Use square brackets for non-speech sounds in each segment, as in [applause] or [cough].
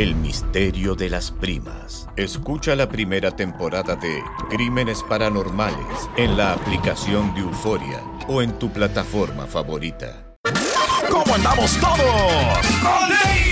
El misterio de las primas. Escucha la primera temporada de Crímenes Paranormales en la aplicación de Euforia o en tu plataforma favorita. ¿Cómo andamos todos?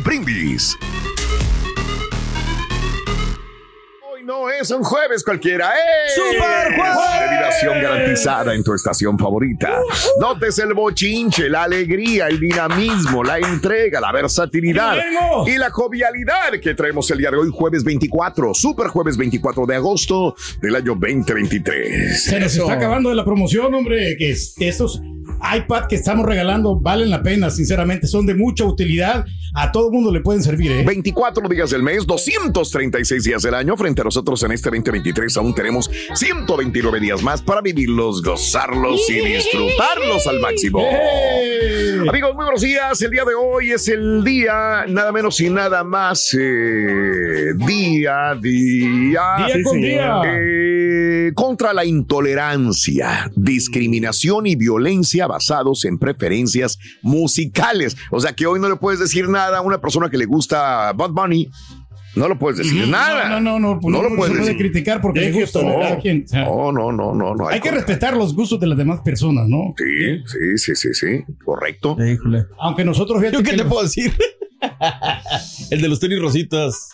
Brindis. Hoy no es un jueves cualquiera. ¡eh! ¡Super jueves! Garantizada en tu estación favorita. Notes el bochinche, la alegría, el dinamismo, la entrega, la versatilidad y la jovialidad que traemos el día de hoy, jueves 24, super jueves 24 de agosto del año 2023. Se nos está acabando de la promoción, hombre, que es- estos iPad que estamos regalando valen la pena, sinceramente, son de mucha utilidad. A todo mundo le pueden servir, ¿eh? 24 días del mes, 236 días del año. Frente a nosotros en este 2023 aún tenemos 129 días más para vivirlos, gozarlos y disfrutarlos al máximo. Amigos, muy buenos días. El día de hoy es el día, nada menos y nada más, eh, día, día. Día con día. eh, contra la intolerancia, discriminación y violencia basados en preferencias musicales. O sea que hoy no le puedes decir nada a una persona que le gusta Bad Bunny. No lo puedes decir nada. No, no, no, no, No lo puedes se puede decir. criticar porque le gusta No, quien. O sea, no, no, no, no, no. hay que respetar los gustos de las demás personas, ¿no? Sí, sí, sí, sí, sí. Correcto. Aunque nosotros ¿Yo qué que te los- puedo decir? [laughs] El de los tenis rositas.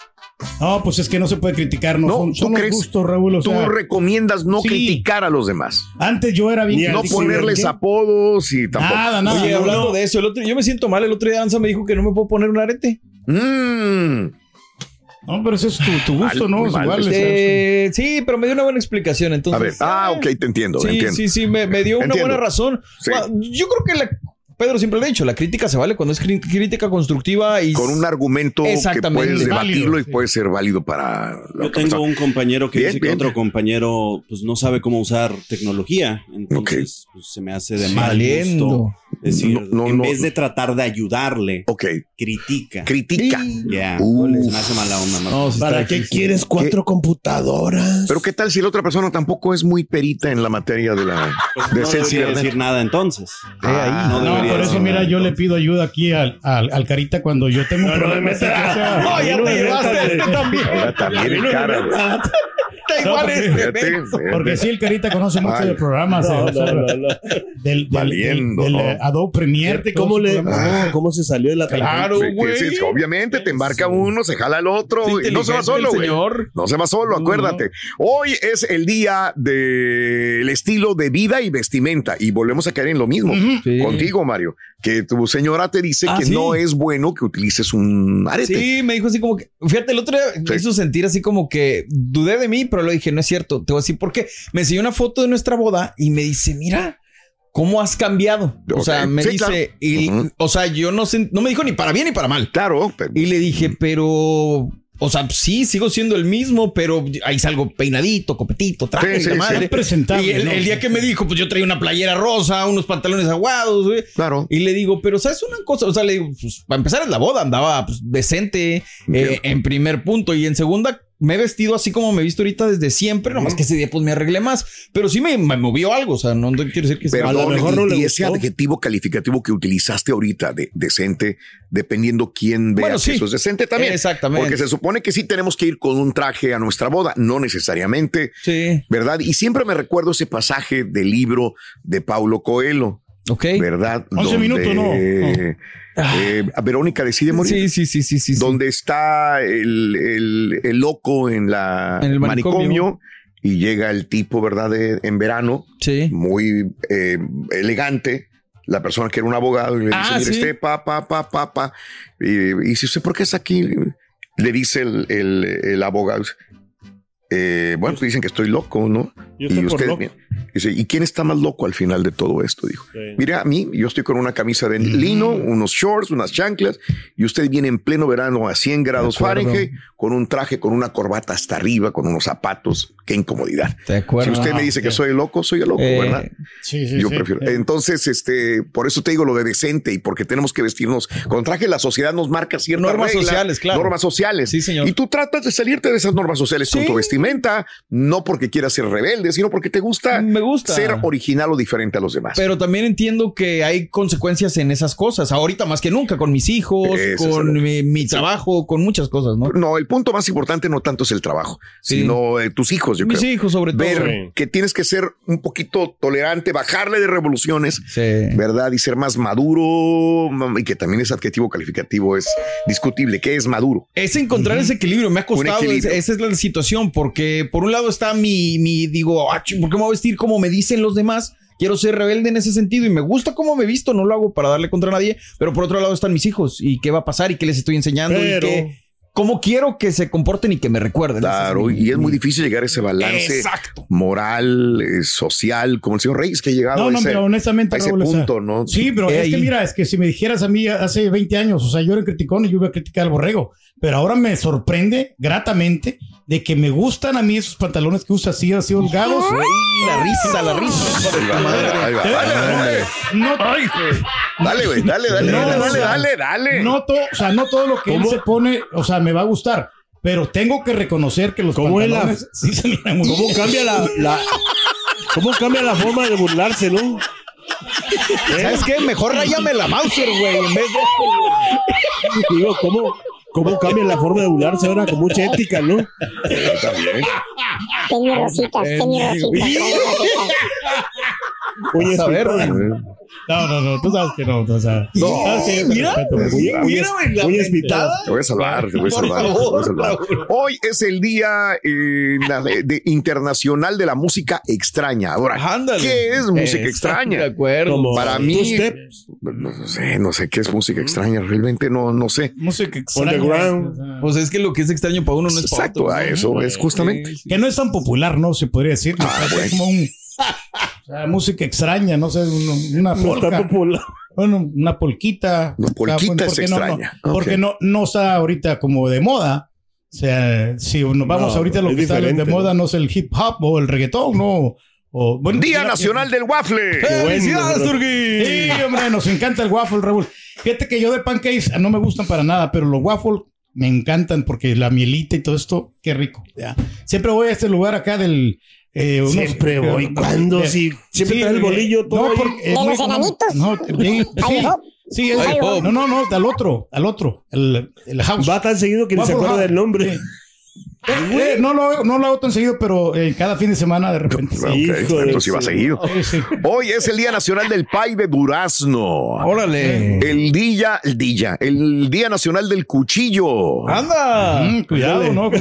No, pues es que no se puede criticar, no, No, son, ¿tú son los crees? gustos, Raúl. o Tú sea, recomiendas no sí. criticar a los demás. antes yo era bien No ponerles apodos y tampoco. Nada, nada. Oye, no, hablando no. de eso, el otro, yo me siento mal. El otro día Danza me dijo que no me puedo poner un arete. Mm. No, pero ese es tu, tu gusto, Mal, ¿no? Es igual. Sea, sí, pero me dio una buena explicación. A Entonces, ver, ah, ok, te entiendo, Sí, entiendo. sí, sí, me, me dio una Entiendo. buena razón. Sí. Bueno, Yo creo que la, Pedro siempre lo ha dicho, la crítica se vale cuando es crítica constructiva y Con un argumento que puedes debatirlo Válido, y sí. puede ser válido para la Yo persona. tengo un compañero que Bien, dice que otro compañero pues no sabe cómo usar tecnología. Entonces pues, se me hace de mal Saliendo. Decir, No, no, en no. vez de tratar de ayudarle, Ok, critica. critica. Ya. Uh. Se me hace mala onda. ¿no? No, sí está ¿Para qué difícil. quieres cuatro computadoras? Pero qué tal si la otra persona tampoco es muy perita en la materia de la Pues de no ser debería decir nada entonces. Ah, no debería por eso, decir mira, nada, yo le pido ayuda aquí al, al, al Carita cuando yo tengo un problema. No, ya te llevaste este también. Ahora también en cara. Está igual No, este. Porque sí, el Carita conoce mucho Ay. de programas. No, o sea, no, no, no. Del, del, Valiendo, del, ¿no? eh, Adobe Premiere. Cómo le, no, cómo se salió de la Claro, güey. sí, sí, obviamente te embarca uno, se jala el otro Sí, y no se va solo, güey. señor. No se va solo, acuérdate. Hoy es el día del estilo de vida y vestimenta y volvemos a caer en lo mismo Sí. contigo, Mario, que tu señora te dice Ah, que sí. no es bueno que utilices un arete. Sí, me dijo así como que, fíjate, el otro día me hizo sentir así como que dudé de mí, pero le dije, no es cierto, te voy a decir por qué. Me enseñó una foto de nuestra boda y me dice, mira, ¿cómo has cambiado? O sea, me Sí, dice, claro. y, o sea, yo no sé, no me dijo ni para bien ni para mal. Claro. pero- Y le dije, pero, o sea, sí, sigo siendo el mismo, pero ahí salgo peinadito, copetito, traje, Sí, sí, madre. sí. Presentable, Y el, ¿no? el día que me dijo, pues yo traía una playera rosa, unos pantalones aguados, güey. Claro. Y le digo, pero ¿sabes una cosa? O sea, le digo, pues para empezar es la boda, andaba pues, decente eh, en primer punto y en segunda me he vestido así como me he visto ahorita desde siempre, nomás que ese día pues me arreglé más, pero sí me, me movió algo, o sea, no, no quiero decir que sea- Perdón, y, y ese adjetivo calificativo que utilizaste ahorita de decente, dependiendo quién vea Bueno, que sí. eso es decente también. Exactamente. Porque se supone que sí tenemos que ir con un traje a nuestra boda, no necesariamente. Sí. ¿Verdad? Y siempre me recuerdo ese pasaje del libro de Paulo Coelho. Ok. ¿Verdad? 11 minutos, ¿no? eh, eh, Verónica decide morir. Sí, sí, sí, sí, sí. sí. Donde está el, el- el loco en la En el manicomio. manicomio. y llega el tipo, ¿verdad? De- en verano, muy eh, elegante, la persona que era un abogado, y le dice, Ah, mire, sí. este, pa, pa, pa, pa, pa. Y, y dice, ¿usted por qué está aquí? Le dice el, el- el abogado, eh, bueno, pues dicen que estoy loco, ¿no? Yo por loco. dice, ¿y quién está más loco al final de todo esto? Dijo, mira, a mí, yo estoy con una camisa de lino, unos shorts, unas chanclas, y usted viene en pleno verano a 100 grados. Fahrenheit, con un traje, con una corbata hasta arriba, con unos zapatos, qué incomodidad. De acuerdo. Si usted me Ah, dice que soy loco, soy loco, Eh, ¿verdad? Sí, sí, Yo sí. prefiero. Eh, Entonces, este, por eso te digo lo de decente y porque tenemos que vestirnos con traje. La sociedad nos marca ciertas Normas sociales, claro. Normas sociales. Sí, señor. Y tú tratas de salirte de esas normas sociales con tu vestimenta, no porque quieras ser rebelde, sino porque te gusta, Me gusta. ser original o diferente a los demás. Pero también entiendo que hay consecuencias en esas cosas. Ahorita más que nunca, con mis hijos, con el- mi, mi trabajo, con muchas cosas, ¿no? No, el punto más importante no tanto es el trabajo, Sí. sino eh, tus hijos, yo Mis creo. hijos, sobre todo. Ver Sí. que tienes que ser un poquito tolerante, bajarle de revoluciones, ¿verdad? Y ser más maduro, mam- y que también ese adjetivo calificativo es discutible. ¿Qué es maduro? Es encontrar ese equilibrio. Me ha costado. esa es la situación. Porque por un lado está mi, mi digo, ah, ¿por qué me voy a vestir como me dicen los demás? Quiero ser rebelde en ese sentido y me gusta cómo me visto. No lo hago para darle contra nadie. Pero por otro lado están mis hijos y qué va a pasar y qué les estoy enseñando Pero- y qué, cómo quiero que se comporten y que me recuerden. Claro, Ese es mi- y es muy difícil llegar a ese balance Exacto. moral, eh, social, como el señor Reyes que ha llegado No, a no, ese, pero honestamente, a ese Raúl, o sea, punto, ¿no? Sí, pero Eh, es que mira, es que si me dijeras a mí hace 20 años, o sea, yo era criticón y yo iba a criticar al borrego, pero ahora me sorprende gratamente de que me gustan a mí esos pantalones que usa así, así holgados. la risa, la risa. Ahí va, ahí va, Te- dale, dale. No, Dale, güey, dale, dale, No, dale, o dale, sea, dale, dale. No todo, o sea, no todo lo que él se pone, o sea, me va a gustar. Pero tengo que reconocer que los ¿Cómo la- pantalones sí se miran muy ¿Cómo bien. cambia la, la- cómo cambia la forma de burlarse, no? ¿Sabes qué? Mejor rayame la Mauser, güey, en vez de. Digo, ¿cómo, cómo cambia la forma de burlarse ahora con mucha ética, no? También. Tenía rositas, tenía rositas. A ver. No, no, no, tú sabes que no, o sea, No, sabes que te mira, mentada. Spita. Te voy a salvar, te voy a salvar. te favor, voy a salvar. Hoy es el día eh, de- internacional de la música extraña. Ahora, Ándale. ¿qué es música Exacto, extraña? De acuerdo. Como Para mí, step. no sé, no sé qué es música extraña. Realmente no, no sé. Música extraña. Underground. o sea, Pues es que lo que es extraño para uno no es para Exacto, otro. a ¿no? eso es justamente. Sí, sí. Que no es tan popular, ¿no? Se podría decir. Ah, O sea, bueno. Es como un. O sea, música extraña, no sé, un- una polca. popular. Bueno, una polquita. No, polquita O sea, es porque no- extraña. no-. Porque no, no está ahorita como de moda. O sea, si nos vamos No, ahorita lo es que está de moda ¿no? es el hip hop o el reggaetón, no. O, bueno, Día Nacional del Waffle. ¡Felicidades, bueno, Turgui! Sí, hombre, nos encanta el waffle, Raúl. Fíjate que yo de pancakes no me gustan para nada, pero los waffles me encantan porque la mielita y todo esto, qué rico. ya. Siempre voy a este lugar acá del. Eh, unos- Siempre voy. eh, ¿Cuándo? eh, Si siempre sí, traes el bolillo todo No, porque, ¿De no, los no, enanitos? No, sí, [laughs] sí, Ay, Bob. sí, es- Ay, Bob. no, no, no, al otro, al otro, el, el house. Va tan seguido que ni se acuerda del nombre. Eh, no, lo, no lo hago tan seguido, pero eh, cada fin de semana de repente. Ok, sí. Hijo de entonces iba seguido. Hoy es el Día Nacional del Pay de Durazno. Órale. El día, el día, el Día Nacional del Cuchillo. ¡Anda! Mm, cuidado, Dale. ¿no? [laughs]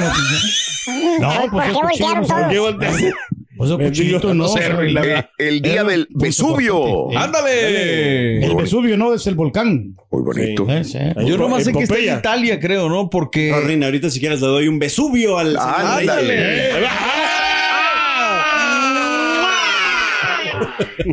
No, ¿Por pues qué voltearon cuchillo, todos? Pues esos cuchillitos no. La- Eh, el Día del Vesubio. Eh, ¡Ándale! El Vesubio no es el volcán. Muy bonito. Eh, sí. Yo nomás sé que está en. Italia, creo, ¿no? Porque. No, Reina, ahorita si quieres le doy un Vesubio al Ándale. [laughs]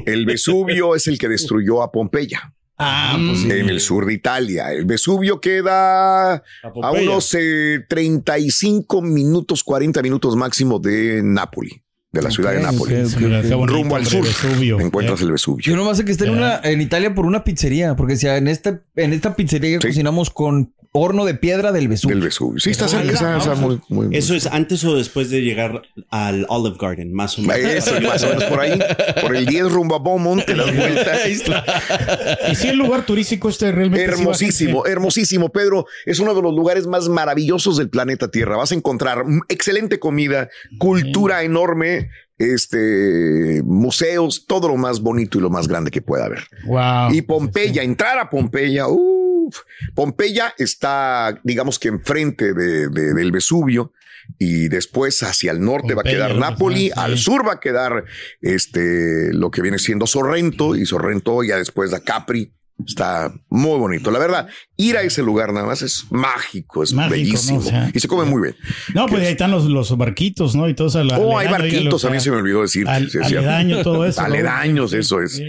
El Vesubio es el que destruyó a Pompeya. Ah, pues sí. En el sur de Italia. El Vesubio queda a Pompeya. unos eh, 35 minutos, 40 minutos máximo de Nápoli, de la ciudad de bonito, Rumbo al sur. Vesubio. Encuentras el Vesubio. Yo nomás sé que está en, una, en Italia por una pizzería, porque si en esta, en esta pizzería cocinamos con horno de piedra del Vesubio. Del Vesubio. Sí, está cerca, está, está muy, muy- Eso es antes o después de llegar al Olive Garden, más o menos. Eso, más o menos por ahí. Por el 10 rumbo a Beaumont, te das vuelta. Y sí, el lugar turístico este realmente. Hermosísimo, hermosísimo, Pedro. Es uno de los lugares más maravillosos del planeta Tierra. Vas a encontrar excelente comida, cultura enorme, este, museos, todo lo más bonito y lo más grande que pueda haber. Wow. Y Pompeya, entrar a Pompeya, Pompeya está, digamos que enfrente de, de- del Vesubio y después hacia el norte va a quedar. Nápoli, al sur va a quedar este, lo que viene siendo Sorrento y Sorrento ya después da Capri. Está muy bonito. La verdad, ir a ese lugar nada más es mágico, es Mágico, bellísimo ¿no? O sea, y se come muy bien. No, pues ahí están los, los barquitos, ¿no? Y todo eso. Oh, hay barquitos, a mí se me olvidó decir. Al- Sí, aledaño, todo eso, ¿no? Aledaños, eso es.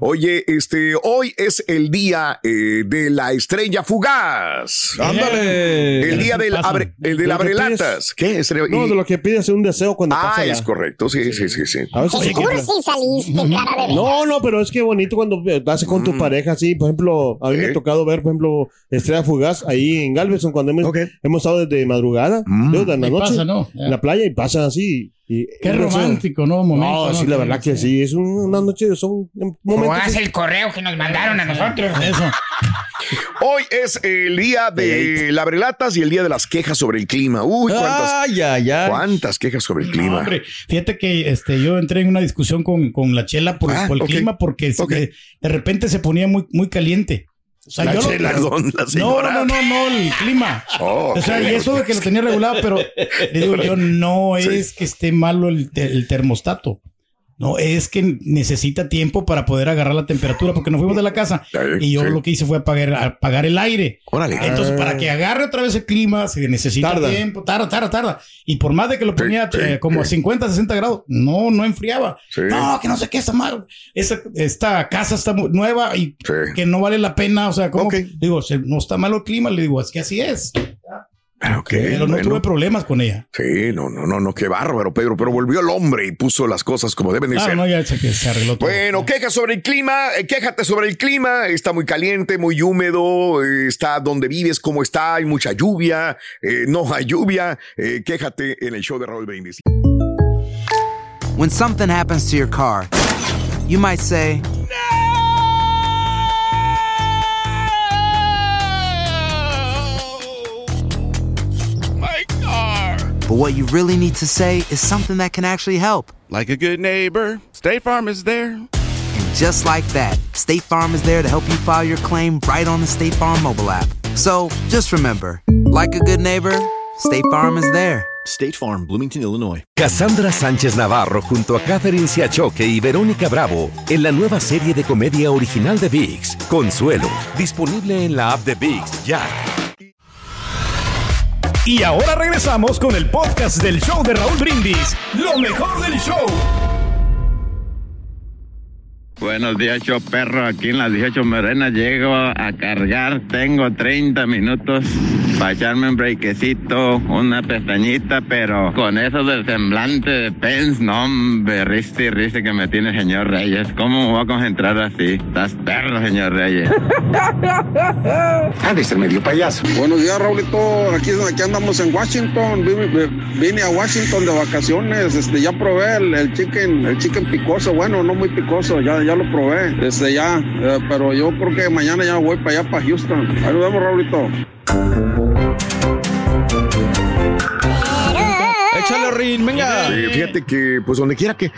Oye, este, hoy es el día eh, de la estrella fugaz. Ándale. El día del, abre, el del ¿De lo que abrelatas. ¿Qué? Estrella- No, de lo que pides un deseo cuando Ah, pasa la- es correcto. Sí, sí, sí, sí. A veces sí saliste, cara de No, no, pero es que bonito cuando haces con tu pareja así. Por ejemplo, a mí me ha tocado ver, por ejemplo, Estrella Fugaz ahí en Galveston cuando hemos, estado desde madrugada, Mm. luego de la noche, pasa, ¿no? en la playa y pasa así. Y, Qué romántico, ¿no? Momento, No, sí, la verdad que sí. Es un- una noche, son momentos. Haz el correo que nos mandaron a nosotros. Eso. Hoy es el día de la abrelatas y el día de las quejas sobre el clima. Uy, cuántas, Ay, ay, ay. cuántas quejas sobre el clima. No, hombre, fíjate que este, yo entré en una discusión con, con la chela por, Ah, por el clima porque de, repente se ponía muy, muy caliente. O sea, La yo lo- Chela, la no, señora. no, no, no, el clima. Oh, o sea, y eso de que lo tenía regulado, pero le digo yo, [laughs] no es que esté malo el, el termostato. No, es que necesita tiempo para poder agarrar la temperatura, porque nos fuimos de la casa y yo lo que hice fue apagar, apagar el aire. Órale. Entonces, para que agarre otra vez el clima, se necesita Tarda. tiempo, tarda, tarda, tarda. Y por más de que lo ponía sí, eh, como a sí. 50, 60 grados, no, no enfriaba. No, que no sé qué está mal. Esa, esta casa está muy nueva y que no vale la pena. O sea, como Ok. digo, no está malo el clima, le digo, es que así es. Ah, ok, Pero no bueno. tuve problemas con ella. Sí, no, no, no, no, qué bárbaro, Pedro. Pero volvió el hombre y puso las cosas como deben de Ah, ser. no, ya se, que se arregló todo. Bueno, quejas sobre el clima, eh, quéjate sobre el clima, está muy caliente, muy húmedo, eh, está donde vives, cómo está, hay mucha lluvia, eh, no hay lluvia, eh, quéjate en el show de Raúl Brindis. When something happens to your car, you might say, but what you really need to say is something that can actually help. Like a good neighbor, State Farm is there. And just like that, State Farm is there to help you file your claim right on the State Farm mobile app. So just remember, like a good neighbor, State Farm is there. State Farm, Bloomington, Illinois. Cassandra Sánchez Navarro junto a Catherine Siachoque y Verónica Bravo en la nueva serie de comedia original de VIX, Consuelo, disponible en la app de VIX ya. Y ahora regresamos con el podcast del show de Raúl Brindis. Lo mejor del show. Buenos días, show perro. Aquí en las 18 Morenas llego a cargar. Tengo 30 minutos para echarme un breakecito, una pestañita, pero con eso del semblante de Pence, no, hombre, riste y riste que me tiene señor Reyes. ¿Cómo me voy a concentrar así? Estás perro, señor Reyes. [laughs] Andes el medio payaso. Buenos días, Raulito. Aquí, aquí andamos en Washington. Vine, vine a Washington de vacaciones. Este, ya probé el, el chicken, el chicken picoso. Bueno, no muy picoso. Ya, ya lo probé. Este, ya. eh, pero yo creo que mañana ya voy para allá, para Houston. Ahí nos vemos, Raulito. Échale, Rin, venga. Fíjate que, pues donde quiera que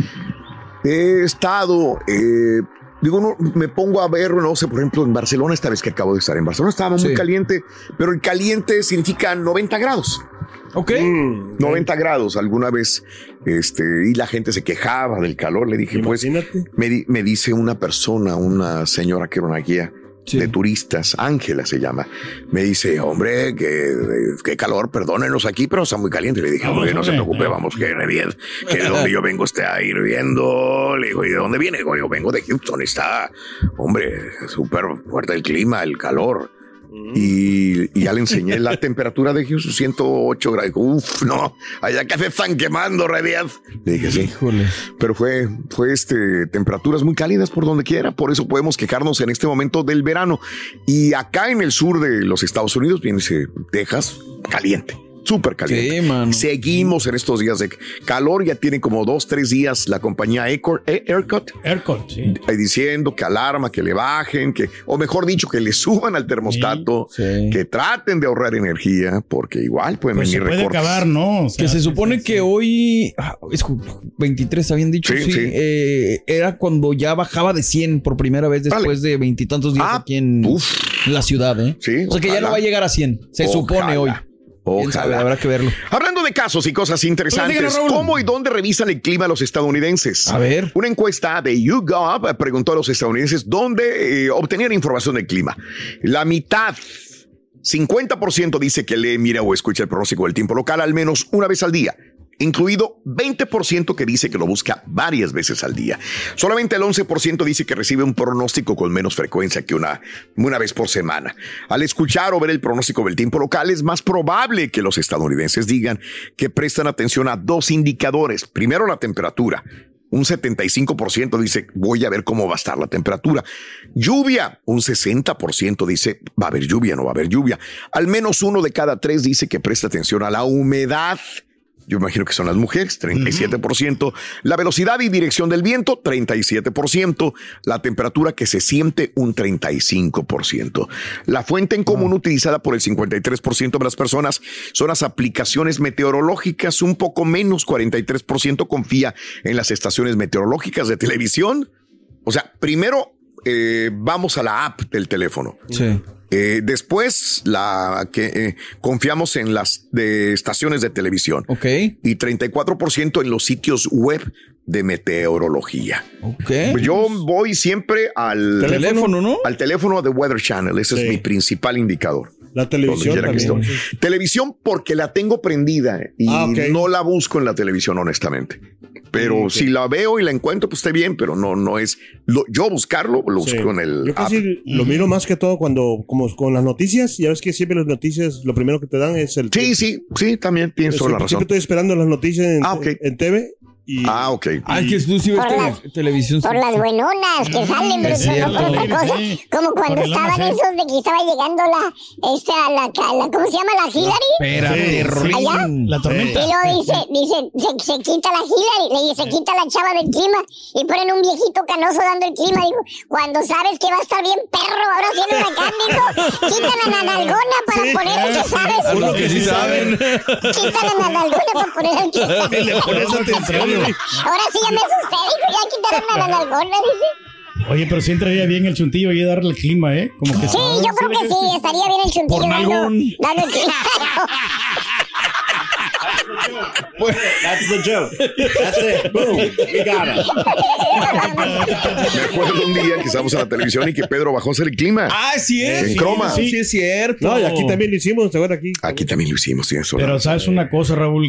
he estado, eh, digo, no, me pongo a ver, no sé, por ejemplo, en Barcelona, esta vez que acabo de estar en Barcelona, estaba muy Sí. caliente, pero el caliente significa 90 grados. Ok. 90 grados alguna vez, este, y la gente se quejaba del calor. Le dije, pues, me, di- me dice una persona, una señora que era una guía, de turistas, Ángela se llama. Me dice, hombre, qué, qué calor, perdónenos aquí, pero está muy caliente. Le dije, hombre, no se preocupe, vamos, que bien, que de [laughs] donde yo vengo está hirviendo. Le digo, ¿y de dónde viene? Digo, yo vengo de Houston, está, hombre, súper fuerte el clima, el calor. Y, y ya le enseñé la [laughs] temperatura de Houston, 108 grados. Uf, no, allá que se están quemando, Rediaz. Le dije, sí. Pero fue, fue este, temperaturas muy cálidas por donde quiera, por eso podemos quejarnos en este momento del verano. Y acá en el sur de los Estados Unidos, viene Texas, caliente. Súper caliente. Seguimos en estos días de calor. Ya tienen como dos, tres días la compañía Ecor- E- ERCOT ERCOT, sí. eh, diciendo que alarma, que le bajen, que, o mejor dicho, que le suban al termostato, que traten de ahorrar energía, porque igual pueden Pues se venir puede recortes. acabar, ¿no? O sea, que se supone que hoy ah, es ju- 23, habían dicho, Sí, sí, sí. eh, era cuando ya bajaba de 100 por primera vez después de veintitantos días aquí en la ciudad, ¿eh? Ah, Sí, o sea que ya no va a llegar a 100, se supone hoy. Ojalá. Habrá que verlo. Hablando de casos y cosas interesantes. ¿cómo y dónde revisan el clima los estadounidenses? A ver. Una encuesta de YouGov preguntó a los estadounidenses dónde eh, obtenían información del clima. La mitad, 50% dice que lee, mira o escucha el pronóstico del tiempo local al menos una vez al día. Incluido 20% que dice que lo busca varias veces al día. Solamente el 11% dice que recibe un pronóstico con menos frecuencia que una, una vez por semana. Al escuchar o ver el pronóstico del tiempo local, es más probable que los estadounidenses digan que prestan atención a dos indicadores. Primero, la temperatura. Un 75% dice, voy a ver cómo va a estar la temperatura. Lluvia, un 60% dice, va a haber lluvia, no va a haber lluvia. Al menos uno de cada tres dice que presta atención a la humedad. Yo imagino que son las mujeres, 37%. La velocidad y dirección del viento, 37%. La temperatura que se siente, un 35%. La fuente en común utilizada por el 53% de las personas son las aplicaciones meteorológicas. Un poco menos, 43% confía en las estaciones meteorológicas de televisión. O sea, primero eh, vamos a la app del teléfono. Sí. Eh, después, la que eh, confiamos en las de estaciones de televisión. Ok. Y 34% en los sitios web de meteorología. Ok. Pues yo voy siempre al Teléfono, ¿no? Al teléfono de Weather Channel. Ese Sí. es mi principal indicador. La televisión también. Televisión porque la tengo prendida y Ah, ok. no la busco en la televisión, honestamente. Pero si la veo y la encuentro, pues esté bien, pero no, no es lo- yo buscarlo, lo Sí. busco en el Yo app. casi lo miro más que todo cuando, como con las noticias, ya ves que siempre las noticias, lo primero que te dan es el... Sí, sí, sí, también tienes toda la razón. siempre estoy esperando las noticias en, Ah, ok. en TV y... Ah, ok. Ah, que ves Por las- televisión. Por las buenonas que salen, no por otra cosa. Como cuando estaban esos de que estaba llegando la, esta, la, la, ¿cómo se llama? La Hillary. Espérate, Sí. Allá. La tormenta. Y luego dice, dice, se, se quita la Hillary, le dice, se quita la chava del clima y ponen un viejito canoso dando el clima. Digo, cuando sabes que va a estar bien perro, ahora sí el huracán, dijo, quítale la nalgona para poner el que [laughs] sabes. A los que sí saben. Quítale la nalgona para poner el que sabes. le pones atención. Ahora sí ya me asusté, dijo, ya quitaron la nalgona, dice. Oye, pero sí entraría bien el chuntillo y darle el clima, ¿eh? Como que Sí, yo creo que sí, estaría bien el chuntillo Por dando, dando el clima. That's the joke. That's it. Boom. We got it. Me acuerdo un día que estábamos en la televisión y que Pedro bajó a hacer el clima. Ah, sí es. En sí, croma. Sí, es cierto. No, y aquí también lo hicimos, ¿te acuerdas aquí? Aquí también lo hicimos, tienes Pero sabes una cosa, Raúl,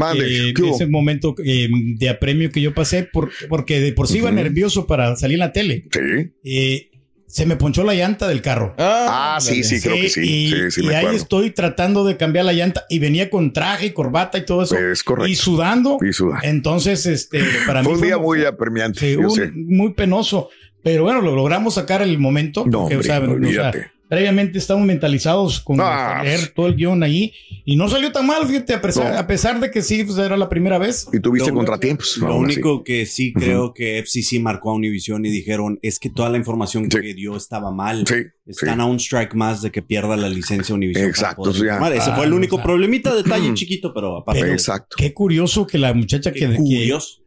ese momento eh, de apremio que yo pasé, por, porque de por sí iba nervioso para salir en la tele, Sí. eh, se me ponchó la llanta del carro. Ah, sí, sí, creo que sí. Y, Sí, sí, y me ahí estoy tratando de cambiar la llanta y venía con traje y corbata y todo eso. Es correcto. Y sudando. Y suda. Entonces, este, para [laughs] Fue mí un día fue muy apremiante, sí, yo un- sé. muy penoso. Pero bueno, lo logramos sacar el momento. No, porque, hombre, o sea, o sea, olvídate. Previamente estamos mentalizados con Ah. leer todo el guion ahí. Y no salió tan mal, fíjate, a pesar, No. a pesar de que sí, pues era la primera vez. Y tuviste Lo- contratiempos. Lo así. único que sí creo que FCC marcó a Univision y dijeron es que toda la información Sí. que dio estaba mal. Sí, Están sí. a un strike más de que pierda la licencia Univision. Exacto, ya. Ese Ah, fue el único o sea. problemita, detalle chiquito, pero aparte. Exacto. Qué curioso que la muchacha que, qué que, curioso.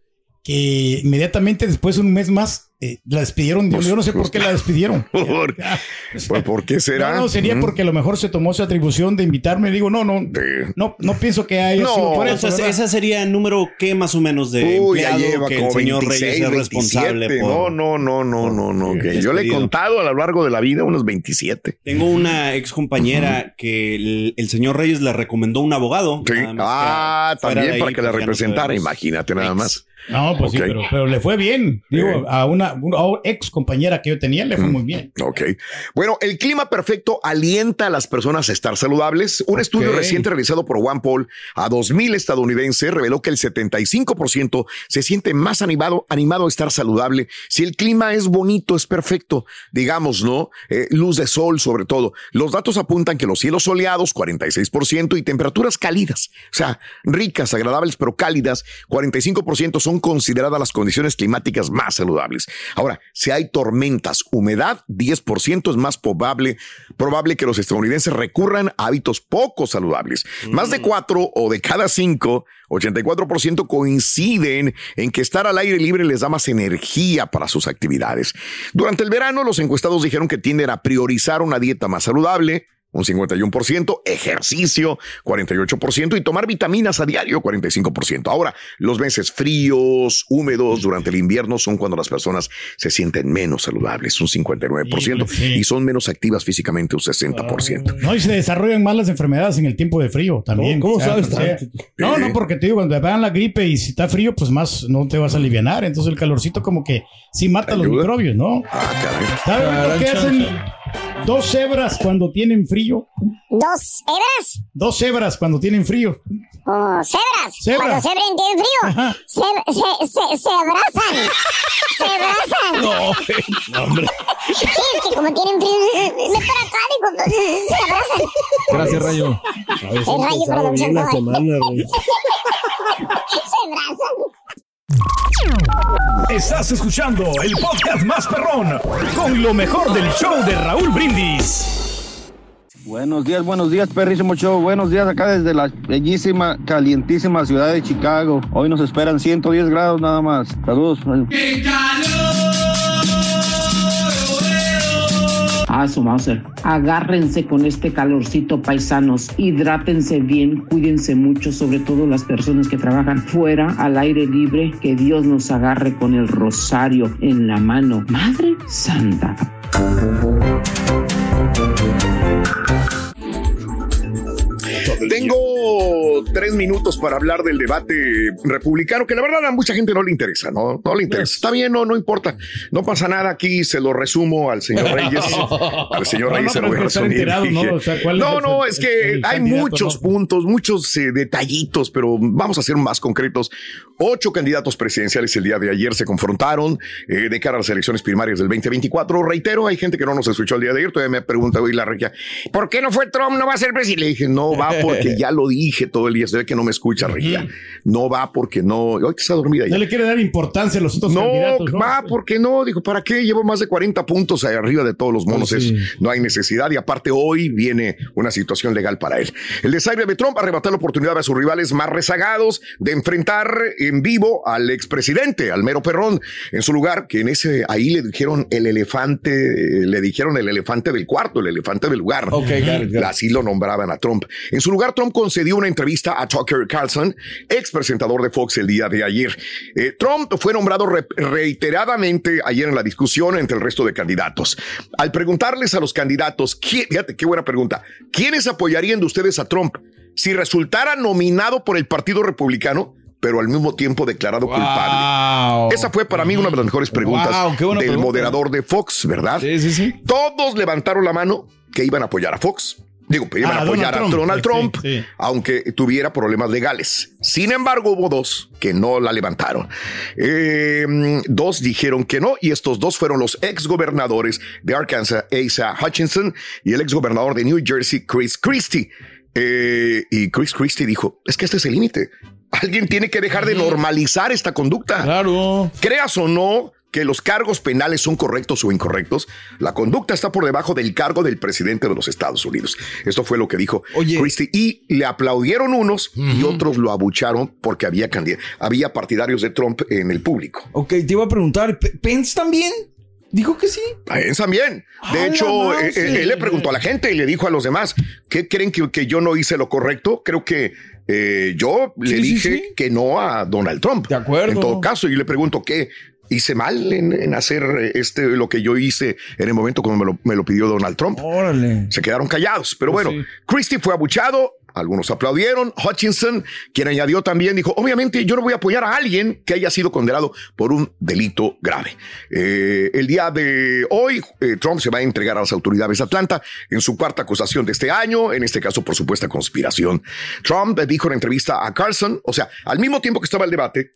Que inmediatamente después, un mes más, eh, la despidieron. Yo- yo no sé por qué la despidieron. [laughs] ¿Por, [laughs] pues, ¿por qué será? No, no, sería porque a lo mejor se tomó su atribución de invitarme. Digo, no, no, no, no pienso que haya sido por eso. ¿verdad? esa sería el número que más o menos de Uy, ya empleado lleva que el señor 26, Reyes es responsable 27. por. No, no, no, no, no, no. yo le he contado a lo largo de la vida unos 27. Tengo una ex compañera que el, el señor Reyes le recomendó un abogado. más Ah, también para ahí, que la pues, no representara, imagínate nada más. No, pues sí, pero, pero le fue bien. Digo, a una, una ex compañera que yo tenía le fue muy bien. Ok. Bueno, el clima perfecto alienta a las personas a estar saludables. Un estudio reciente realizado por OnePoll a 2000 estadounidenses reveló que el 75% se siente más animado, animado a estar saludable. Si el clima es bonito, es perfecto, digamos, ¿no? Eh, luz de sol, sobre todo. Los datos apuntan que los cielos soleados, 46%, y temperaturas cálidas, o sea, ricas, agradables, pero cálidas, 45% son consideradas las condiciones climáticas más saludables. Ahora, si hay tormentas, humedad, 10% es más probable, probable que los estadounidenses recurran a hábitos poco saludables. Más de cuatro o de cada cinco, 84% coinciden en que estar al aire libre les da más energía para sus actividades. Durante el verano, los encuestados dijeron que tienden a priorizar una dieta más saludable, un 51%, ejercicio, 48% y tomar vitaminas a diario, 45%. Ahora, los meses fríos, húmedos durante el invierno son cuando las personas se sienten menos saludables, un 59%, y son menos activas físicamente, un 60%. No, y se desarrollan más las enfermedades en el tiempo de frío también. ¿Cómo- cómo sabes sea? No, no, porque te digo, cuando te dan la gripe y si está frío, pues más no te vas a aliviar. Entonces el calorcito como que sí mata los microbios, ¿no? Ah, ¿Sabes por qué hacen dos cebras cuando tienen frío? ¿Dos hebras? Dos cebras cuando tienen frío. Oh, cebras. Cebra. Cuando cebren tienen frío. Se, se, se, se abrazan. Se abrazan. No, hombre. Sí, es que como tienen frío, me para acá, digo, se abrazan. Gracias, Rayo. El rayo producción. no, semana. [laughs] Se abrazan. Estás escuchando el podcast más perrón con lo mejor del show de Raúl Brindis. Buenos días, buenos días, perrísimo show. Buenos días acá desde la bellísima, calientísima ciudad de Chicago. Hoy nos esperan 110 grados nada más. Saludos. Ah. Agárrense con este calorcito, paisanos. Hidrátense bien, cuídense mucho, sobre todo las personas que trabajan fuera, al aire libre. Que Dios nos agarre con el rosario en la mano. Madre Santa. Tengo tres minutos para hablar del debate republicano, que la verdad a mucha gente no le interesa, ¿no? No le interesa. Está bien, no, no importa. No pasa nada aquí, se lo resumo al señor Reyes. [laughs] al señor No, Reyes no, se lo voy a resumir. enterado, ¿no? Dije, O sea, ¿cuál es no, es que el hay muchos puntos, muchos eh, detallitos, pero vamos a ser más concretos. Ocho candidatos presidenciales el día de ayer se confrontaron eh, de cara a las elecciones primarias del 2024. Reitero, hay gente que no nos escuchó el día de ayer, todavía me pregunta hoy la regia, ¿por qué no fue Trump? ¿No va a ser presidente? Le dije, no va porque [laughs] ya lo dije todo el día, se ve que no me escucha, regia. No va porque no, hoy está dormida ya. No le quiere dar importancia a los otros No, candidatos. ¿no? va, porque no? Dijo, ¿para qué? Llevo más de 40 puntos ahí arriba de todos los monos. Pues sí. Es- no hay necesidad. Y aparte, hoy viene una situación legal para él. El desaire de Trump arrebató la oportunidad a sus rivales más rezagados de enfrentar en vivo al expresidente, al mero perrón. En su lugar, que en ese, ahí le dijeron el elefante, le dijeron el elefante del cuarto, el elefante del lugar. Ok, got it, got it. Así lo nombraban a Trump. En su lugar, Trump concedió una entrevista a Tucker Carlson, ex presentador de Fox el día de ayer. Eh, Trump fue nombrado re- reiteradamente ayer en la discusión entre el resto de candidatos. Al preguntarles a los candidatos, ¿quién- fíjate qué buena pregunta, ¿quiénes apoyarían de ustedes a Trump si resultara nominado por el Partido Republicano? pero al mismo tiempo declarado culpable. Esa fue para mí una de las mejores preguntas Wow, del pregunta. moderador de Fox, ¿verdad? Sí, sí, sí. Todos levantaron la mano que iban a apoyar a Fox. Digo, iban Ah, a apoyar Donald a Trump. Donald Trump, sí. aunque tuviera problemas legales. Sin embargo, hubo dos que no la levantaron. Eh, dos dijeron que no, y estos dos fueron los ex gobernadores de Arkansas, Asa Hutchinson, y el ex gobernador de New Jersey, Chris Christie. Eh, y Chris Christie dijo: Es que este es el límite. Alguien tiene que dejar de normalizar esta conducta. Claro. Creas o no, que los cargos penales son correctos o incorrectos, la conducta está por debajo del cargo del presidente de los Estados Unidos. Esto fue lo que dijo Christie. Y le aplaudieron unos y otros lo abucharon porque había, había partidarios de Trump en el público. Ok, te iba a preguntar, ¿P- ¿Pence también? Dijo que sí. Pence también. ¡A De hecho, eh, eh, él le preguntó a la gente y le dijo a los demás, ¿qué creen que, que yo no hice lo correcto? Creo que eh, yo le Sí, sí, dije sí. que no a Donald Trump. De acuerdo. En todo caso, y le pregunto, ¿qué? Hice mal en, en hacer eh, este lo que yo hice en el momento cuando me lo, me lo pidió Donald Trump. Órale. Se quedaron callados. Pero Pues bueno, Christie fue abuchado. Algunos aplaudieron. Hutchinson, quien añadió también, dijo, obviamente yo no voy a apoyar a alguien que haya sido condenado por un delito grave. Eh, el día de hoy, eh, Trump se va a entregar a las autoridades de Atlanta en su cuarta acusación de este año, en este caso por supuesta conspiración. Trump dijo en entrevista a Carson, o sea, al mismo tiempo que estaba el debate,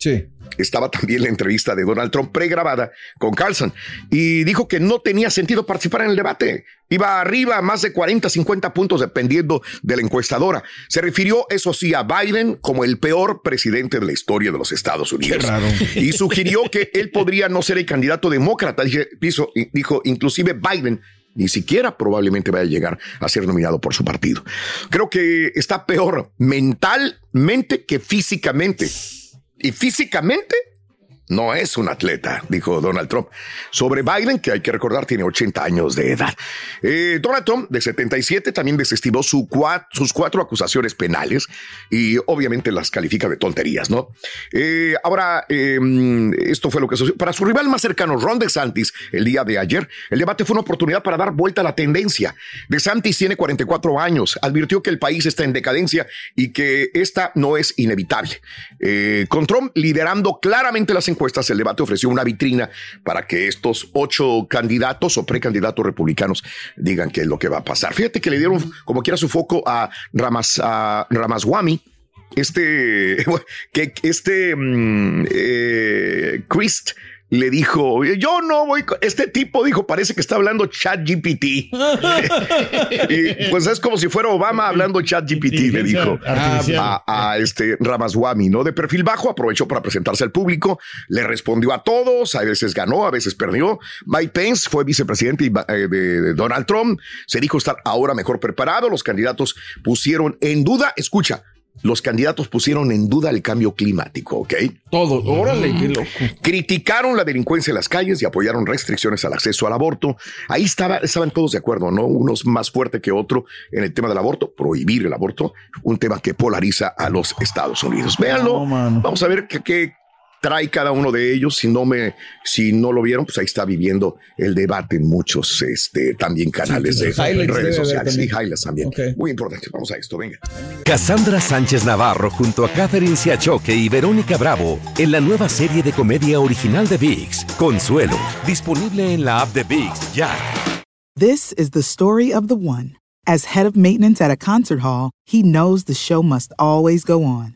estaba también la entrevista de Donald Trump pregrabada con Carlson y dijo que no tenía sentido participar en el debate. Iba arriba más de 40, 50 puntos dependiendo de la encuestadora. Se refirió, eso sí, a Biden como el peor presidente de la historia de los Estados Unidos. raro. Y sugirió que él podría no ser el candidato demócrata. Dijo, dijo inclusive Biden ni siquiera probablemente vaya a llegar a ser nominado por su partido. Creo que está peor mentalmente que físicamente. Y físicamente no es un atleta, dijo Donald Trump. Sobre Biden, que hay que recordar tiene 80 años de edad. Eh, Donald Trump, de 77, también desestimó sus cuatro acusaciones penales y obviamente las califica de tonterías, ¿no? Eh, ahora, eh, esto fue lo que sucedió. Para su rival más cercano, Ron DeSantis, el día de ayer, el debate fue una oportunidad para dar vuelta a la tendencia. DeSantis tiene 44 años, advirtió que el país está en decadencia y que esta no es inevitable. Eh, con Trump liderando claramente las el debate ofreció una vitrina para que estos ocho candidatos o precandidatos republicanos digan qué es lo que va a pasar. Fíjate que le dieron como quiera su foco a, Ramas, a Ramaswamy, este, [laughs] que este mm, eh, Christ le dijo, yo no voy, con-". este tipo dijo, parece que está hablando chat GPT. [laughs] y pues es como si fuera Obama hablando chat GPT, le dijo a, a este Ramaswamy, ¿no? De perfil bajo, aprovechó para presentarse al público, le respondió a todos, a veces ganó, a veces perdió. Mike Pence fue vicepresidente eh, de Donald Trump, se dijo estar ahora mejor preparado, los candidatos pusieron en duda, escucha, los candidatos pusieron en duda el cambio climático, ¿ok? Todo, órale, qué loco. Criticaron la delincuencia en las calles y apoyaron restricciones al acceso al aborto. Ahí estaba, estaban todos de acuerdo, ¿no? Unos más fuerte que otro en el tema del aborto, prohibir el aborto, un tema que polariza a los Estados Unidos. Véanlo, vamos a ver qué, qué trae cada uno de ellos. Si no me, si no lo vieron, pues ahí está viviendo el debate en muchos, este, también canales de highlights redes sociales y highlights también. Muy importante. Vamos a esto, venga. Cassandra Sánchez Navarro junto a Catherine Siachoque y Verónica Bravo en la nueva serie de comedia original de VIX, Consuelo, disponible en la app de VIX ya. This is the story of the one. As head of maintenance at a concert hall, he knows the show must always go on.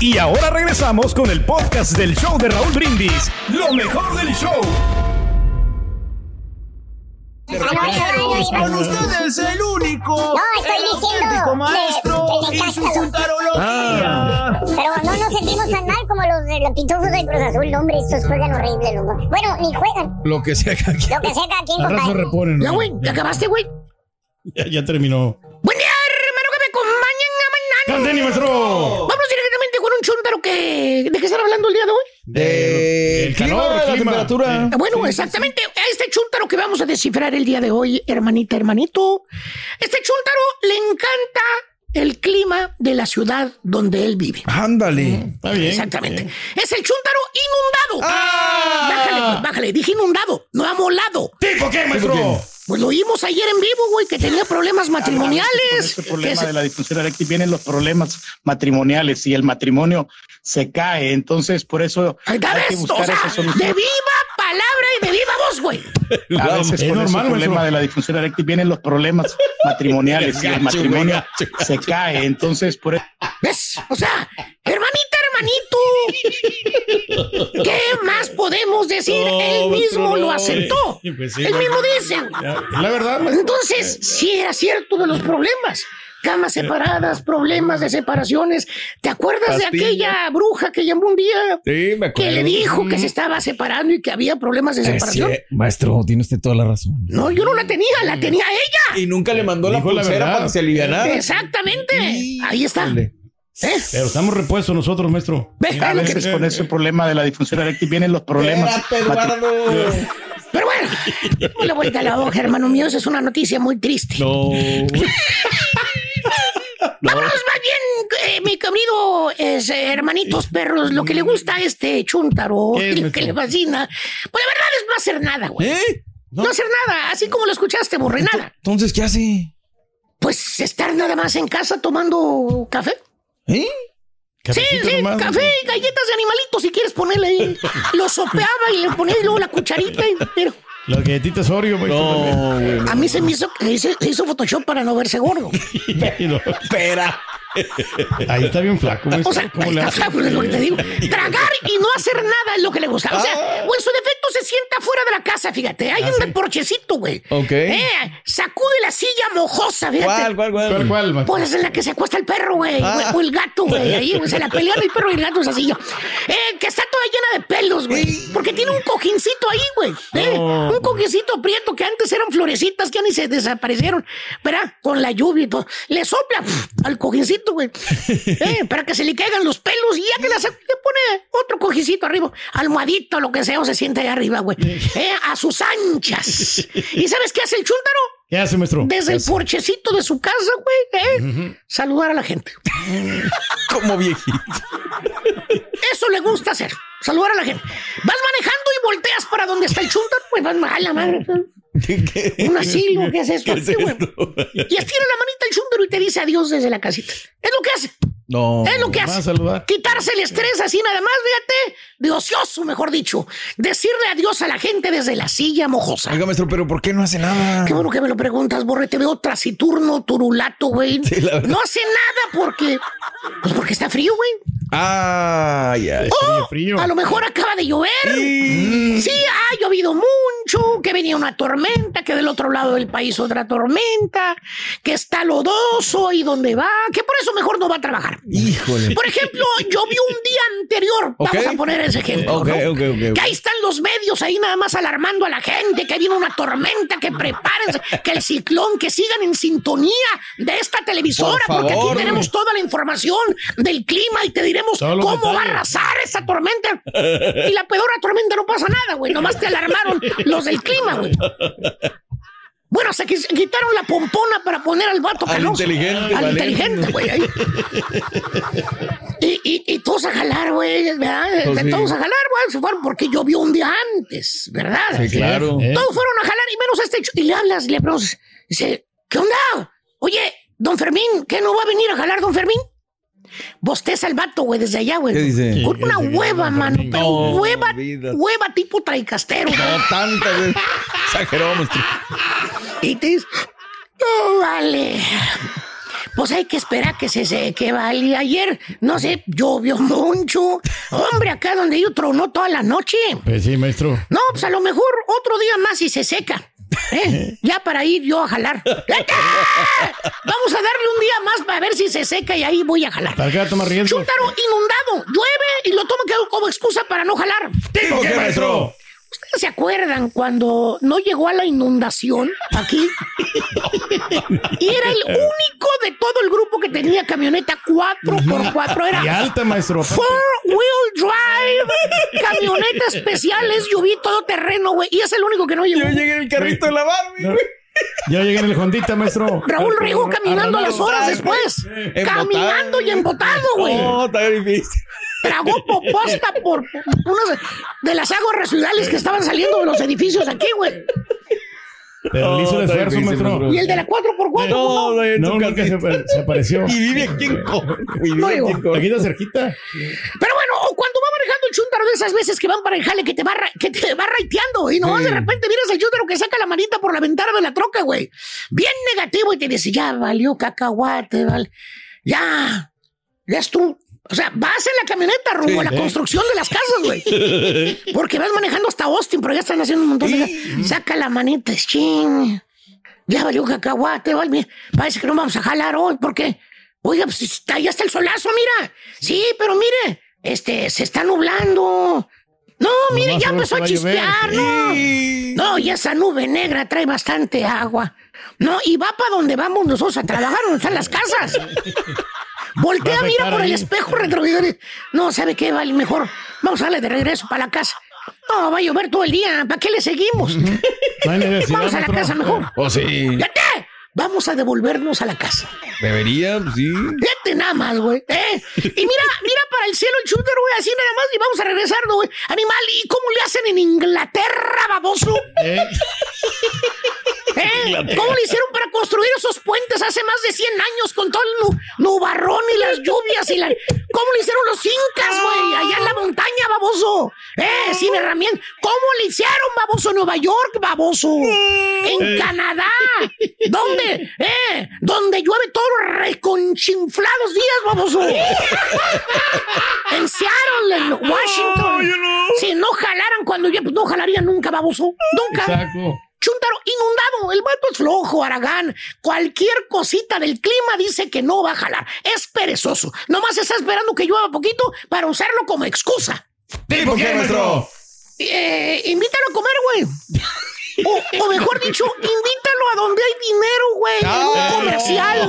Y ahora regresamos con el podcast del show de Raúl Brindis. Lo mejor del show. Con ustedes el único. No, estoy el diciendo de- maestro de y su Necaxa, chuntarología. Pero no nos sentimos tan mal como los de los pitufos del Cruz Azul. No, hombre, estos juegan horrible. Los... dos. Bueno, ni juegan. Lo que sea que Lo que sea cada quien, rato compadre. reponen. Ya, güey, ¿ya acabaste, güey? Ya, ya terminó. Buen día, hermano, que me acompañen a mañana. ¡Canteni, maestro! Vamos directamente con un ¿De qué están hablando el día de hoy? De el clima, calor, la clima. temperatura. Bueno, exactamente. A este chúntaro que vamos a descifrar el día de hoy, hermanita, hermanito. Este chúntaro le encanta el clima de la ciudad donde él vive. Ándale. Está bien. Exactamente. Es el chúntaro inundado. ¡Ah! Bájale, pues, bájale. Dije inundado, no amolado. ¿Tipo qué, maestro? Pues lo oímos ayer en vivo, güey, que tenía problemas Con matrimoniales. este problema de la disfunción eréctil vienen los problemas matrimoniales y el matrimonio se cae. Entonces, por eso hay que buscar o sea, esa solución. de viva de viva voz dos, güey. [laughs] A veces Es con normal, ese problema de la disfunción eréctil vienen los problemas [laughs] matrimoniales y el matrimonio gacho, se cae. Entonces, por eso ¿Ves? O sea, hermanita, hermanito. [laughs] ¿Qué más podemos decir? No, Él mismo lo aceptó. Pues sí, Él mismo dice. La verdad. Entonces, sí era cierto de los problemas. Camas separadas, problemas de separaciones. ¿Te acuerdas de aquella bruja que llamó un día? Sí, me acuerdo. Que le dijo que se estaba separando y que había problemas de separación. Maestro, tiene usted toda la razón. No, yo no la tenía, la tenía ella. Y nunca le mandó la la pulsera para que se alivianara. Exactamente. Ahí está. ¿Eh? Pero estamos repuestos nosotros, maestro. ¿Ves? a veces con ese problema de la disfunción eréctil vienen los problemas. Pero bueno, [laughs] démosle vuelta a la hoja, hermano mío. Esa es una noticia muy triste. No. [laughs] Vámonos más bien, eh, mi querido es, eh, hermanitos perros, lo que le gusta a este chúntaro, ¿Qué es, lo que le fascina, pues la verdad es no hacer nada, güey. ¿Eh? No. hacer nada, así como lo escuchaste, borre nada. Entonces, ¿qué hace? Pues estar nada más en casa tomando café. ¿Eh? Sí, sí, nomás, café y galletas de animalitos si quieres ponerle ahí. Lo sopeaba y le ponía luego la cucharita. y- pero Las galletitas Oreo, maestro. No, güey. a mí se me hizo, se hizo, Photoshop para no verse gordo. [laughs] No. Espera. Ahí está bien flaco. O sea, ¿Cómo le hace? flaco, es lo que te digo. [laughs] Tragar y no hacer nada es lo que le gusta. O sea, Ah. o en su defecto se sienta fuera de la casa, fíjate. Hay un porchecito, güey. Ok. Eh, sacude la silla mojosa, fíjate. ¿Cuál, cuál, cuál? ¿Cuál, cuál, maestro? Pues es en la que se acuesta el perro, güey. Ah. O el gato, güey. Ahí, güey, se la pelean el perro y el gato esa silla. Eh, que está toda llena de pelos, güey. Porque tiene un cojincito ahí, güey. Eh, Un cojincito prieto que antes eran florecitas que ya ni se desaparecieron. Verá, con la lluvia y todo. Le sopla pf, al cojincito, güey. [laughs] Eh, para que se le caigan los pelos y ya que la sa- le pone otro cojincito arriba. Almohadito, lo que sea, o se sienta ahí arriba, güey. [laughs] Eh, a sus anchas. ¿Y sabes qué hace el chúntaro? ¿Qué hace, maestro? Desde el porchecito de su casa, güey, ¿eh? Saludar a la gente. [laughs] Como viejito. Eso le gusta hacer. Saludar a la gente. Vas manejando y volteas para donde está el chúntaro, pues vas a la madre. Un asilo, ¿qué es esto? ¿Qué es esto? Y estira la manita el chúntaro y te dice adiós desde la casita. Es lo que hace. No. Es lo que hace. saludar. Quitarse el estrés así nada más, fíjate. De ocioso, mejor dicho. Decirle adiós a la gente desde la silla mojosa. Oiga, maestro, pero ¿por qué no hace nada? Qué bueno que me lo preguntas, Borre. Te veo trasiturno, turulato, güey. Sí, no hace nada porque. Pues porque está frío, güey. Ah, ya. ¡Oh! frío. A lo mejor acaba de llover. Sí, ha llovido mucho, que venía una tormenta, que del otro lado del país otra tormenta, que está lodoso y dónde va, que por eso mejor no va a trabajar. Híjole. Por ejemplo, llovió un día anterior. Vamos Ok. a poner ese ejemplo. Ok, ¿no? ok, ok, ok. Que ahí están los medios ahí nada más alarmando a la gente, que viene una tormenta, que prepárense, que el ciclón, que sigan en sintonía de esta televisora, Por porque aquí tenemos toda la información del clima y te diremos los cómo va a arrasar esta tormenta. Y la pedora tormenta no pasa nada, güey. Nomás te alarmaron los del clima, güey. Bueno, se quitaron la pompona para poner al vato Al canoso. inteligente, Al inteligente, güey. ahí. Y, y, y todos a jalar, güey, ¿verdad? Pues sí. Todos a jalar, güey. Se fueron porque llovió un día antes, ¿verdad? Sí, claro. ¿Eh? Todos fueron a jalar y menos este. ch- Y le hablas, le preguntas, dice, ¿qué onda? Oye, don Fermín, ¿qué no va a venir a jalar don Fermín? Bosteza el vato, güey, desde allá, güey. ¿Qué dice? Con una ¿Qué dice hueva, mano, pero No, hueva, hueva tipo traicastero. No, tantas veces. Exageró, maestro. Y te dice, no vale. Pues hay que esperar que se seque, vale. Ayer, no sé, llovió mucho. Hombre, acá donde yo tronó toda la noche. Pues sí, maestro. No, pues a lo mejor otro día más y se seca. [laughs] ¿eh? Ya para ir yo a jalar. ¡Vete! Vamos a darle un día más para ver si se seca y ahí voy a jalar. ¿Para qué va a tomar riesgo? Chúntaro inundado, llueve y lo que- como excusa para no jalar. ¿Digo qué, maestro? ¿Ustedes se acuerdan cuando no llegó a la inundación aquí? y era el único de todo el grupo que tenía camioneta 4x4. Y Era alta, maestro. Four Wheel Drive, camioneta especiales, lluví todo terreno, güey. Y es el único que no llegó. Yo llegué en el carrito de la Barbie, No. güey. Ya llegué en el Hondita, maestro. Raúl llegó caminando a las horas después. Caminando y embotado, güey. No, está difícil. Tragó poposta por unas de las aguas residuales que estaban saliendo de los edificios aquí, güey. Pero le hizo el esfuerzo, maestro. Y el de la 4x4, No, ¿no? no, en No, tu nunca se, apareció. Y vive aquí en Co- y vive No aquí está cerquita. Pero bueno, o cuando va manejando el chúntaro de esas veces que van para el jale que te va, que te va raiteando y nomás Sí. de repente miras al chúntaro que saca la manita por la ventana de la troca, güey. Bien negativo y te dice, ya valió cacahuate, vale. Ya, ya es tú. O sea, vas en la camioneta rumbo a la Sí. construcción de las casas, güey. [laughs] Porque vas manejando hasta Austin, pero ya están haciendo un montón de... Saca la manita, ching. Ya valió cacahuate, vale. Parece que no vamos a jalar hoy, porque... Oiga, pues está, ya está el solazo, mira. Sí, pero mire, este, se está nublando. No, mire, Nomás ya empezó a chispear, ¿no? No, y esa nube negra trae bastante agua. No, y va para donde vamos nosotros a trabajar, donde están las casas. Voltea, mira por el espejo retrovisor. No, ¿sabe qué? Vale, mejor vamos a darle de regreso para la casa. No, va a llover todo el día. ¿Para qué le seguimos? Necesidad, [laughs] Vamos a la casa mejor. Oh, sí. ¡Fíjate! Vamos a devolvernos a la casa. Debería, pues, sí. Fíjate nada más, güey. ¿eh? Y mira, mira para el cielo el chúntaro, güey, así nada más y vamos a regresar, güey. Animal, ¿y cómo le hacen en Inglaterra, baboso? ¿Eh? ¿Cómo le hicieron para construir esos puentes hace más de 100 años con todo el nu- nubarrón y las lluvias y la... ¿Cómo le hicieron los incas, güey? Allá en la montaña, baboso. ¿Eh? Sin herramientas. ¿Cómo le hicieron, baboso? En Nueva York, baboso. En Eh. Canadá. ¿Dónde? ¿Eh? Donde llueve todos los reconchinflados días, baboso. en Seattle, en Washington. Si no jalaran cuando llueve, pues no jalarían nunca, baboso. Nunca. Exacto. Chuntaro, inundado. El vato es flojo, Aragán. Cualquier cosita del clima dice que no va a jalar. Es perezoso. Nomás está esperando que llueva poquito para usarlo como excusa. ¿Tipo qué, maestro? Eh, invítalo a comer, güey. O, o mejor dicho, invítalo a donde hay dinero, güey. En un comercial.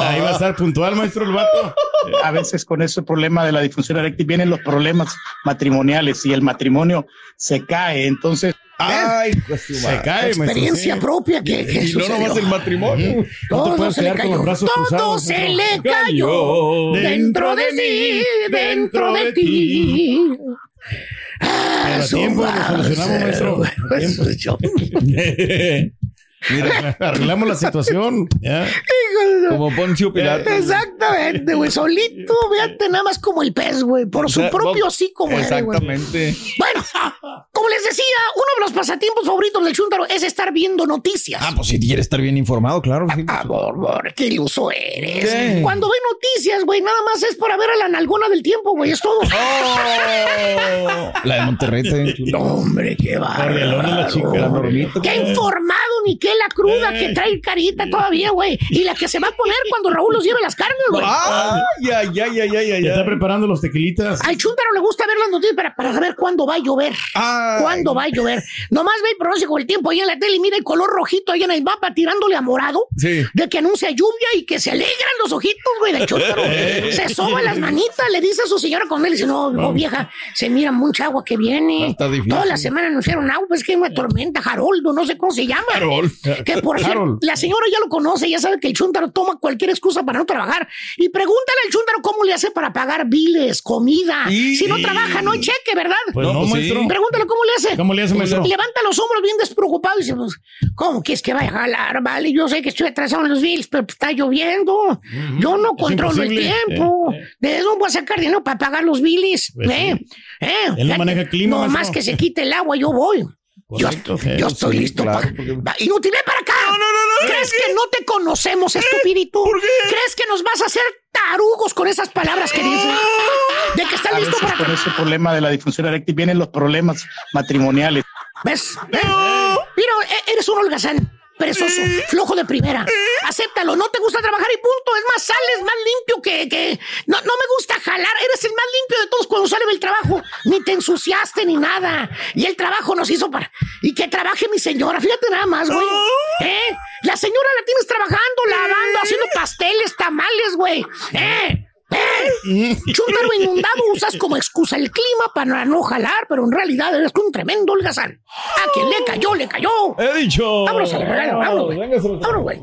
Ahí va a estar puntual, maestro, el vato. A veces con ese problema de la disfunción eréctil vienen los problemas matrimoniales y el matrimonio se cae. Entonces, Ay, Se cae, maestro. Experiencia propia que, que Y no nomás el matrimonio. No te Todo puedes se le quedar con los cayó. brazos Todo cruzados. se maestro. le cayó dentro de mí, dentro de ti. Ah, tiempo lo solucionamos, maestro. güey. A tiempo. [laughs] Mira, [laughs] arreglamos la situación. Ya. Como Poncio Pilato. Exactamente, güey. Solito, fíjate, nada más como el pez, güey. Por su propio como güey. Exactamente. Bueno, como les decía, uno de los pasatiempos favoritos del chúntaro es estar viendo noticias. Ah, pues si quieres estar bien informado, claro. sí. Ah, por, qué iluso eres. ¿Qué? Cuando ve noticias, güey, nada más es para ver a la nalgona del tiempo, güey, es todo. Oh. La de Monterrey. [laughs] No, hombre, qué Corrielón de la chica. La normita. Qué informado, ni qué la cruda que trae carita todavía, güey. Y la que se va a poner cuando Raúl los lleve las carnes, güey. Ay, ay, ay, ay, ay, está preparando los tequilitas. Al chúntaro le gusta ver las noticias para, para saber cuándo va a llover. Ay. ¿Cuándo va a llover? Nomás ve el pronóstico del tiempo ahí en la tele y mira el color rojito ahí en el mapa tirándole a morado. Sí. De que anuncia lluvia y que se alegran los ojitos, güey, del chúntaro. se soba las manitas, le dice a su señora con él, dice, no, no, vieja, se mira mucha agua que viene. Está difícil. Toda la semana anunciaron agua, es que hay una tormenta, Haroldo, no sé cómo se llama. Harold. Que por cierto, la señora ya lo conoce, ya sabe que el chúntaro toma cualquier excusa para no trabajar. Y pregúntale al chúntaro cómo le hace para pagar biles, comida. Y- Si no trabaja, no hay cheque, ¿verdad? Pues No, no, pues sí. maestro. Pregúntale cómo le hace. ¿Cómo le hace, maestro? Levanta los hombros bien despreocupado y dice, pues, ¿cómo quieres que vaya a jalar? Vale, yo sé que estoy atrasado en los bills, pero pues, está lloviendo. Yo no controlo el tiempo. Eh, ¿De dónde voy a sacar dinero para pagar los bills? Pues ¿Eh? ¿Eh? Él no maneja clima, No más que se quite el agua, yo voy. Yo, Correcto. yo Eh, estoy sí, listo claro, para... porque- Va, Inútil, ven para acá. No, no, no, ¿Crees que no te conocemos, estupidito? ¿Crees que nos vas a hacer tarugos con esas palabras que dices? De que estás a listo para... con ese problema de la disfunción eréctil vienen los problemas matrimoniales. ¿Ves? ¿Eh? Mira, e- eres un holgazán. Perezoso, flojo de primera. Acéptalo, no te gusta trabajar y punto. Es más, sales más limpio que. que... No, no me gusta jalar. Eres el más limpio de todos cuando sale del trabajo. Ni te ensuciaste ni nada. Y el trabajo nos hizo para. Y que trabaje mi señora. Fíjate nada más, güey. ¿Eh? La señora la tienes trabajando, lavando, haciendo pasteles, tamales, güey. ¿Eh? ¿Eh? [laughs] Chúntaro inundado usas como excusa el clima para no jalar, pero en realidad eres un tremendo holgazán. A quien le cayó, le cayó. He dicho. Vámonos a la regalo, vámonos, güey. Vámonos, güey.